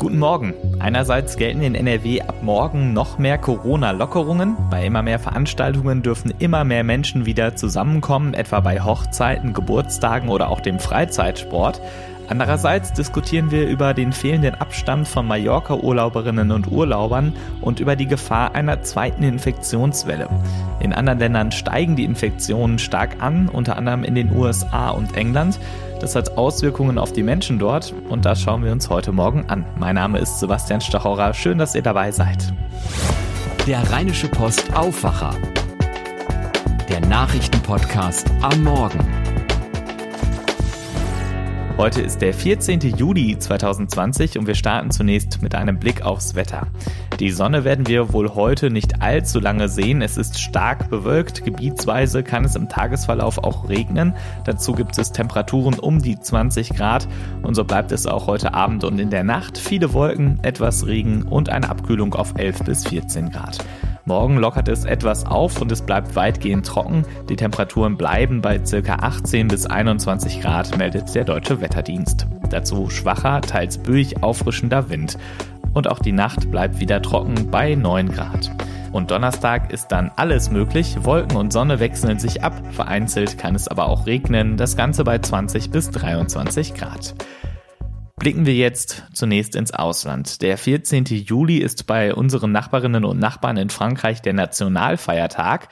Guten Morgen. Einerseits gelten in NRW ab morgen noch mehr Corona-Lockerungen. Bei immer mehr Veranstaltungen dürfen immer mehr Menschen wieder zusammenkommen, etwa bei Hochzeiten, Geburtstagen oder auch dem Freizeitsport. Andererseits diskutieren wir über den fehlenden Abstand von Mallorca-Urlauberinnen und Urlaubern und über die Gefahr einer zweiten Infektionswelle. In anderen Ländern steigen die Infektionen stark an, unter anderem in den USA und England. Das hat Auswirkungen auf die Menschen dort und das schauen wir uns heute Morgen an. Mein Name ist Sebastian Stachorra. Schön, dass ihr dabei seid. Der Rheinische Post Aufwacher. Der Nachrichtenpodcast am Morgen. Heute ist der 14. Juli 2020 und wir starten zunächst mit einem Blick aufs Wetter. Die Sonne werden wir wohl heute nicht allzu lange sehen. Es ist stark bewölkt. Gebietsweise kann es im Tagesverlauf auch regnen. Dazu gibt es Temperaturen um die 20 Grad und so bleibt es auch heute Abend und in der Nacht. Viele Wolken, etwas Regen und eine Abkühlung auf 11 bis 14 Grad. Morgen lockert es etwas auf und es bleibt weitgehend trocken. Die Temperaturen bleiben bei ca. 18 bis 21 Grad, meldet der Deutsche Wetterdienst. Dazu schwacher, teils böig auffrischender Wind. Und auch die Nacht bleibt wieder trocken bei 9 Grad. Und Donnerstag ist dann alles möglich. Wolken und Sonne wechseln sich ab. Vereinzelt kann es aber auch regnen. Das Ganze bei 20 bis 23 Grad. Blicken wir jetzt zunächst ins Ausland. Der 14. Juli ist bei unseren Nachbarinnen und Nachbarn in Frankreich der Nationalfeiertag.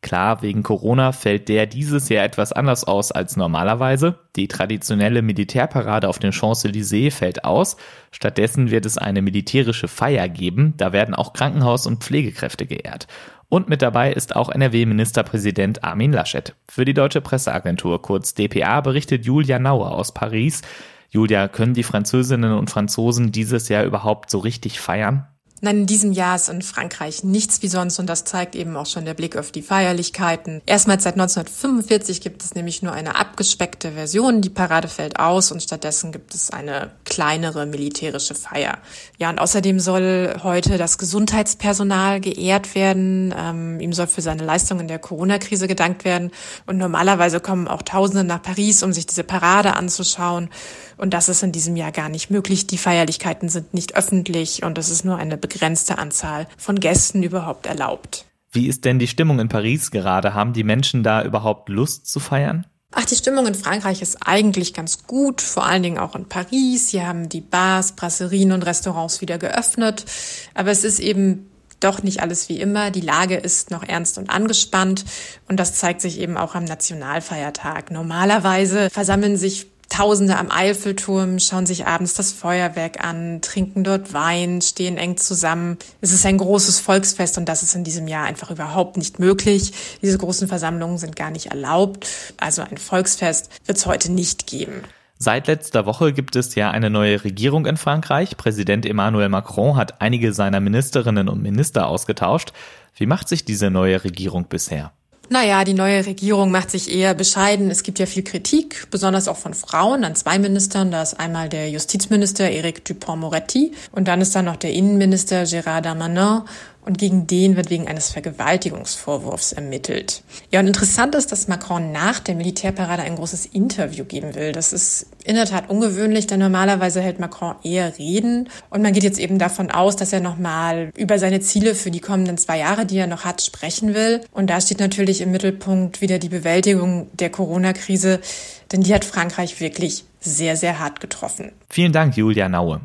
Klar, wegen Corona fällt der dieses Jahr etwas anders aus als normalerweise. Die traditionelle Militärparade auf den Champs-Élysées fällt aus. Stattdessen wird es eine militärische Feier geben. Da werden auch Krankenhaus- und Pflegekräfte geehrt. Und mit dabei ist auch NRW-Ministerpräsident Armin Laschet. Für die Deutsche Presseagentur, kurz DPA, berichtet Julia Nauer aus Paris. Julia, können die Französinnen und Franzosen dieses Jahr überhaupt so richtig feiern? Nein, in diesem Jahr ist in Frankreich nichts wie sonst und das zeigt eben auch schon der Blick auf die Feierlichkeiten. Erstmals seit 1945 gibt es nämlich nur eine abgespeckte Version. Die Parade fällt aus und stattdessen gibt es eine kleinere militärische Feier. Ja, und außerdem soll heute das Gesundheitspersonal geehrt werden. Ähm, ihm soll für seine Leistung in der Corona-Krise gedankt werden. Und normalerweise kommen auch Tausende nach Paris, um sich diese Parade anzuschauen. Und das ist in diesem Jahr gar nicht möglich. Die Feierlichkeiten sind nicht öffentlich und es ist nur eine begrenzte Anzahl von Gästen überhaupt erlaubt. Wie ist denn die Stimmung in Paris gerade? Haben die Menschen da überhaupt Lust zu feiern? Ach, die Stimmung in Frankreich ist eigentlich ganz gut, vor allen Dingen auch in Paris. Hier haben die Bars, Brasserien und Restaurants wieder geöffnet. Aber es ist eben doch nicht alles wie immer. Die Lage ist noch ernst und angespannt und das zeigt sich eben auch am Nationalfeiertag. Normalerweise versammeln sich Tausende am Eiffelturm schauen sich abends das Feuerwerk an, trinken dort Wein, stehen eng zusammen. Es ist ein großes Volksfest und das ist in diesem Jahr einfach überhaupt nicht möglich. Diese großen Versammlungen sind gar nicht erlaubt. Also ein Volksfest wird es heute nicht geben. Seit letzter Woche gibt es ja eine neue Regierung in Frankreich. Präsident Emmanuel Macron hat einige seiner Ministerinnen und Minister ausgetauscht. Wie macht sich diese neue Regierung bisher? Naja, die neue Regierung macht sich eher bescheiden. Es gibt ja viel Kritik, besonders auch von Frauen an zwei Ministern. Da ist einmal der Justizminister Eric Dupont-Moretti und dann ist da noch der Innenminister Gérard Darmanin und gegen den wird wegen eines Vergewaltigungsvorwurfs ermittelt. Ja, und interessant ist, dass Macron nach der Militärparade ein großes Interview geben will. Das ist in der Tat ungewöhnlich, denn normalerweise hält Macron eher Reden und man geht jetzt eben davon aus, dass er nochmal über seine Ziele für die kommenden zwei Jahre, die er noch hat, sprechen will. Und da steht natürlich im Mittelpunkt wieder die Bewältigung der Corona-Krise, denn die hat Frankreich wirklich sehr, sehr hart getroffen. Vielen Dank, Julia Naue.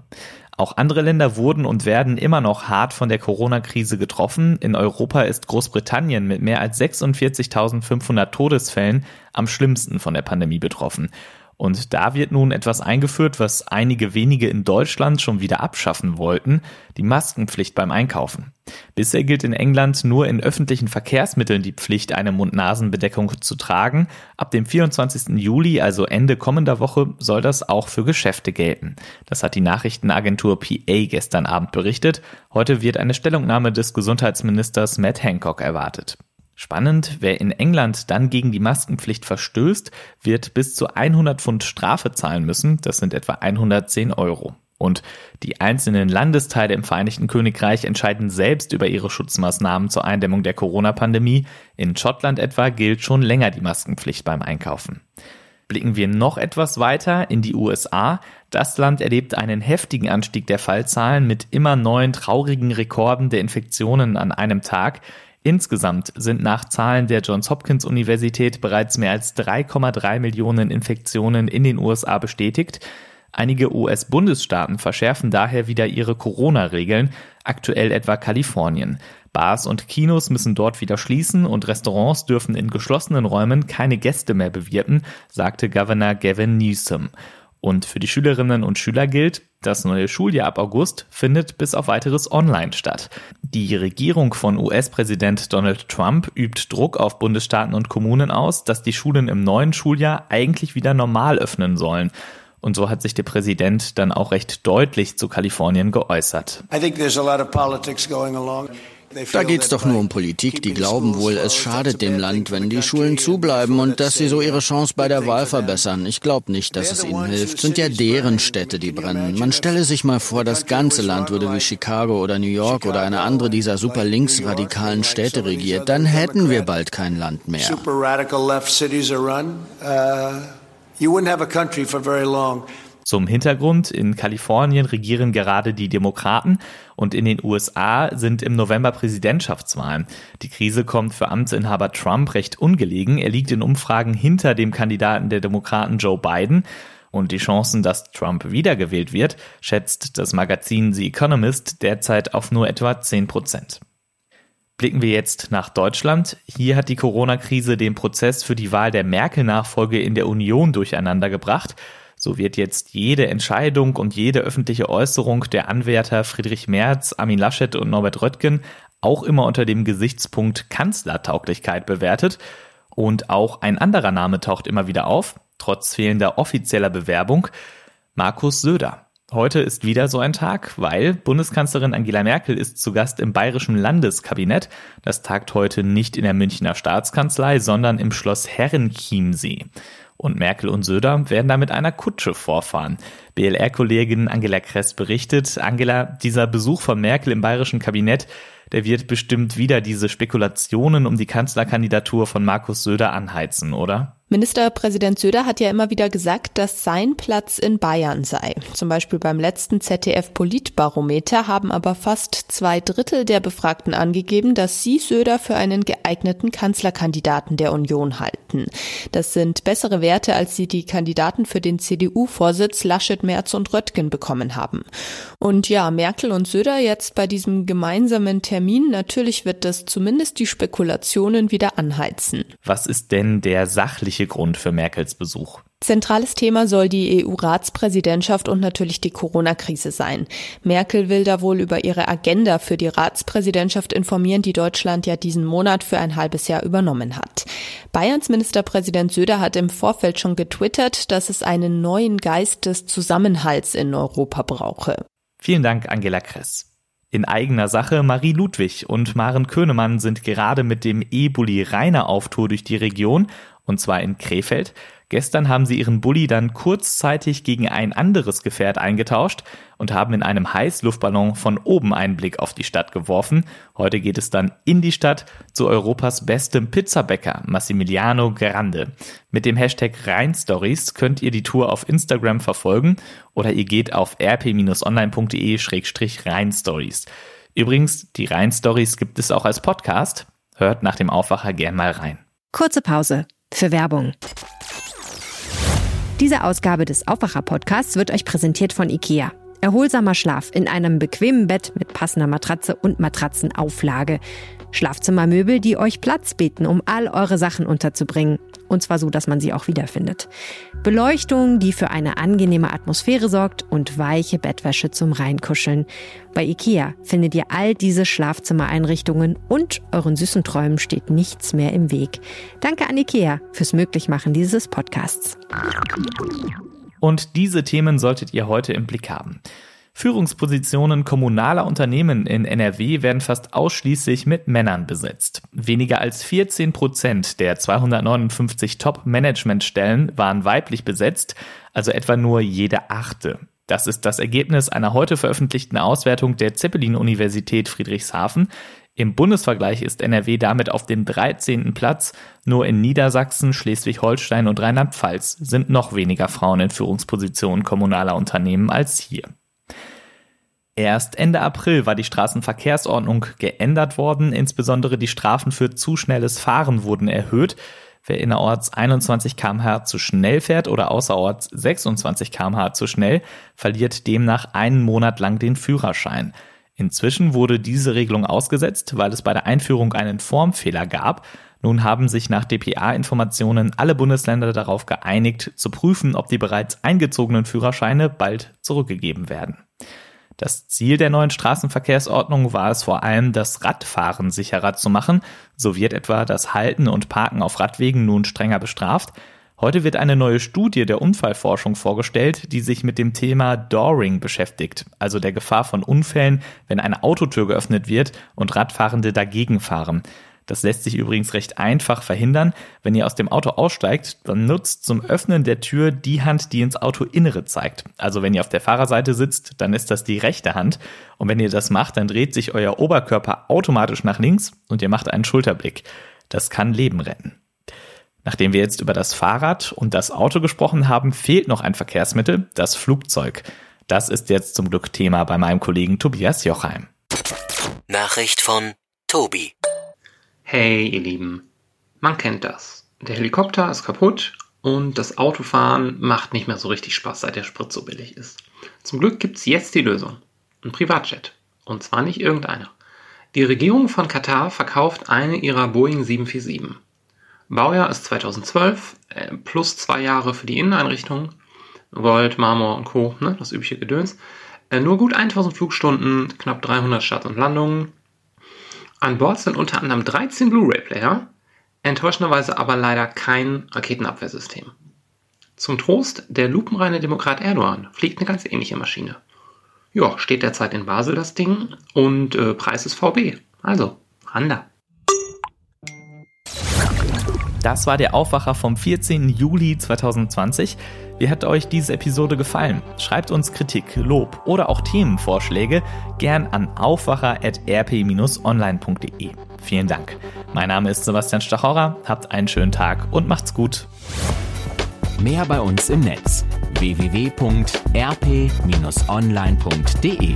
Auch andere Länder wurden und werden immer noch hart von der Corona-Krise getroffen. In Europa ist Großbritannien mit mehr als 46.500 Todesfällen am schlimmsten von der Pandemie betroffen. Und da wird nun etwas eingeführt, was einige wenige in Deutschland schon wieder abschaffen wollten, die Maskenpflicht beim Einkaufen. Bisher gilt in England nur in öffentlichen Verkehrsmitteln die Pflicht, eine Mund-Nasen-Bedeckung zu tragen. Ab dem 24. Juli, also Ende kommender Woche, soll das auch für Geschäfte gelten. Das hat die Nachrichtenagentur PA gestern Abend berichtet. Heute wird eine Stellungnahme des Gesundheitsministers Matt Hancock erwartet. Spannend, wer in England dann gegen die Maskenpflicht verstößt, wird bis zu 100 Pfund Strafe zahlen müssen. Das sind etwa 110 Euro. Und die einzelnen Landesteile im Vereinigten Königreich entscheiden selbst über ihre Schutzmaßnahmen zur Eindämmung der Corona-Pandemie. In Schottland etwa gilt schon länger die Maskenpflicht beim Einkaufen. Blicken wir noch etwas weiter in die USA. Das Land erlebt einen heftigen Anstieg der Fallzahlen mit immer neuen traurigen Rekorden der Infektionen an einem Tag. Insgesamt sind nach Zahlen der Johns Hopkins Universität bereits mehr als 3,3 Millionen Infektionen in den USA bestätigt. Einige US-Bundesstaaten verschärfen daher wieder ihre Corona-Regeln, aktuell etwa Kalifornien. Bars und Kinos müssen dort wieder schließen und Restaurants dürfen in geschlossenen Räumen keine Gäste mehr bewirten, sagte Governor Gavin Newsom. Und für die Schülerinnen und Schüler gilt, das neue Schuljahr ab August findet bis auf weiteres online statt. Die Regierung von US-Präsident Donald Trump übt Druck auf Bundesstaaten und Kommunen aus, dass die Schulen im neuen Schuljahr eigentlich wieder normal öffnen sollen. Und so hat sich der Präsident dann auch recht deutlich zu Kalifornien geäußert. I think there's a lot of politics going along. Da geht es doch nur um Politik. Die glauben wohl, es schadet dem Land, wenn die Schulen zubleiben und dass sie so ihre Chance bei der Wahl verbessern. Ich glaube nicht, dass es ihnen hilft. Sind ja deren Städte, die brennen. Man stelle sich mal vor, das ganze Land würde wie Chicago oder New York oder eine andere dieser super linksradikalen Städte regiert. Dann hätten wir bald kein Land mehr. Uh, you wouldn't have a country for very long. Zum Hintergrund, in Kalifornien regieren gerade die Demokraten und in den USA sind im November Präsidentschaftswahlen. Die Krise kommt für Amtsinhaber Trump recht ungelegen. Er liegt in Umfragen hinter dem Kandidaten der Demokraten Joe Biden. Und die Chancen, dass Trump wiedergewählt wird, schätzt das Magazin The Economist derzeit auf nur etwa 10 Prozent. Blicken wir jetzt nach Deutschland. Hier hat die Corona-Krise den Prozess für die Wahl der Merkel-Nachfolge in der Union durcheinander gebracht. So wird jetzt jede Entscheidung und jede öffentliche Äußerung der Anwärter Friedrich Merz, Armin Laschet und Norbert Röttgen auch immer unter dem Gesichtspunkt Kanzlertauglichkeit bewertet. Und auch ein anderer Name taucht immer wieder auf, trotz fehlender offizieller Bewerbung, Markus Söder. Heute ist wieder so ein Tag, weil Bundeskanzlerin Angela Merkel ist zu Gast im Bayerischen Landeskabinett. Das tagt heute nicht in der Münchner Staatskanzlei, sondern im Schloss Herrenchiemsee. Und Merkel und Söder werden da mit einer Kutsche vorfahren. BLR-Kollegin Angela Kress berichtet, Angela, dieser Besuch von Merkel im bayerischen Kabinett, der wird bestimmt wieder diese Spekulationen um die Kanzlerkandidatur von Markus Söder anheizen, oder? Ministerpräsident Söder hat ja immer wieder gesagt, dass sein Platz in Bayern sei. Zum Beispiel beim letzten ZDF-Politbarometer haben aber fast zwei Drittel der Befragten angegeben, dass sie Söder für einen geeigneten Kanzlerkandidaten der Union halten. Das sind bessere Werte, als sie die Kandidaten für den CDU-Vorsitz Laschet, Merz und Röttgen bekommen haben. Und ja, Merkel und Söder jetzt bei diesem gemeinsamen Termin, natürlich wird das zumindest die Spekulationen wieder anheizen. Was ist denn der sachliche eigentliche Grund für Merkels Besuch. Zentrales Thema soll die EU-Ratspräsidentschaft und natürlich die Corona-Krise sein. Merkel will da wohl über ihre Agenda für die Ratspräsidentschaft informieren, die Deutschland ja diesen Monat für ein halbes Jahr übernommen hat. Bayerns Ministerpräsident Söder hat im Vorfeld schon getwittert, dass es einen neuen Geist des Zusammenhalts in Europa brauche. Vielen Dank, Angela Kress. In eigener Sache, Marie Ludwig und Maren Könemann sind gerade mit dem E-Bulli Rainer auf Tour durch die Region und zwar in Krefeld. Gestern haben sie ihren Bulli dann kurzzeitig gegen ein anderes Gefährt eingetauscht und haben in einem Heißluftballon von oben einen Blick auf die Stadt geworfen. Heute geht es dann in die Stadt zu Europas bestem Pizzabäcker, Massimiliano Grande. Mit dem Hashtag Rheinstories könnt ihr die Tour auf Instagram verfolgen oder ihr geht auf rp-online.de-rheinstories. Übrigens, die Rheinstories gibt es auch als Podcast. Hört nach dem Aufwacher gern mal rein. Kurze Pause für Werbung. Diese Ausgabe des Aufwacher-Podcasts wird euch präsentiert von IKEA. Erholsamer Schlaf in einem bequemen Bett mit passender Matratze und Matratzenauflage. Schlafzimmermöbel, die euch Platz bieten, um all eure Sachen unterzubringen. Und zwar so, dass man sie auch wiederfindet. Beleuchtung, die für eine angenehme Atmosphäre sorgt und weiche Bettwäsche zum Reinkuscheln. Bei IKEA findet ihr all diese Schlafzimmereinrichtungen und euren süßen Träumen steht nichts mehr im Weg. Danke an IKEA fürs Möglichmachen dieses Podcasts. Und diese Themen solltet ihr heute im Blick haben. Führungspositionen kommunaler Unternehmen in NRW werden fast ausschließlich mit Männern besetzt. Weniger als 14 Prozent der 259 Top-Management-Stellen waren weiblich besetzt, also etwa nur jede achte. Das ist das Ergebnis einer heute veröffentlichten Auswertung der Zeppelin-Universität Friedrichshafen. Im Bundesvergleich ist NRW damit auf dem 13. Platz. Nur in Niedersachsen, Schleswig-Holstein und Rheinland-Pfalz sind noch weniger Frauen in Führungspositionen kommunaler Unternehmen als hier. Erst Ende April war die Straßenverkehrsordnung geändert worden. Insbesondere die Strafen für zu schnelles Fahren wurden erhöht. Wer innerorts 21 kmh zu schnell fährt oder außerorts 26 kmh zu schnell, verliert demnach einen Monat lang den Führerschein. Inzwischen wurde diese Regelung ausgesetzt, weil es bei der Einführung einen Formfehler gab. Nun haben sich nach DPA-Informationen alle Bundesländer darauf geeinigt, zu prüfen, ob die bereits eingezogenen Führerscheine bald zurückgegeben werden. Das Ziel der neuen Straßenverkehrsordnung war es vor allem, das Radfahren sicherer zu machen. So wird etwa das Halten und Parken auf Radwegen nun strenger bestraft. Heute wird eine neue Studie der Unfallforschung vorgestellt, die sich mit dem Thema Dooring beschäftigt, also der Gefahr von Unfällen, wenn eine Autotür geöffnet wird und Radfahrende dagegen fahren. Das lässt sich übrigens recht einfach verhindern. Wenn ihr aus dem Auto aussteigt, dann nutzt zum Öffnen der Tür die Hand, die ins Autoinnere zeigt. Also wenn ihr auf der Fahrerseite sitzt, dann ist das die rechte Hand. Und wenn ihr das macht, dann dreht sich euer Oberkörper automatisch nach links und ihr macht einen Schulterblick. Das kann Leben retten. Nachdem wir jetzt über das Fahrrad und das Auto gesprochen haben, fehlt noch ein Verkehrsmittel, das Flugzeug. Das ist jetzt zum Glück Thema bei meinem Kollegen Tobias Jochheim. Nachricht von Tobi. Hey, ihr Lieben, man kennt das. Der Helikopter ist kaputt und das Autofahren macht nicht mehr so richtig Spaß, seit der Sprit so billig ist. Zum Glück gibt es jetzt die Lösung. Ein Privatjet. Und zwar nicht irgendeiner. Die Regierung von Katar verkauft eine ihrer Boeing 747. Baujahr ist 2012, äh, plus zwei Jahre für die Inneneinrichtung. Gold, Marmor und Co., ne, das übliche Gedöns. Äh, nur gut 1000 Flugstunden, knapp 300 Starts und Landungen, an Bord sind unter anderem 13 Blu-ray-Player, enttäuschenderweise aber leider kein Raketenabwehrsystem. Zum Trost, der lupenreine Demokrat Erdogan fliegt eine ganz ähnliche Maschine. Ja, steht derzeit in Basel das Ding und äh, Preis ist VB. Also, Randa. Das war der Aufwacher vom 14. Juli 2020. Wie hat euch diese Episode gefallen? Schreibt uns Kritik, Lob oder auch Themenvorschläge gern an aufwacher.rp-online.de. Vielen Dank. Mein Name ist Sebastian Stachorra. Habt einen schönen Tag und macht's gut. Mehr bei uns im Netz www.rp-online.de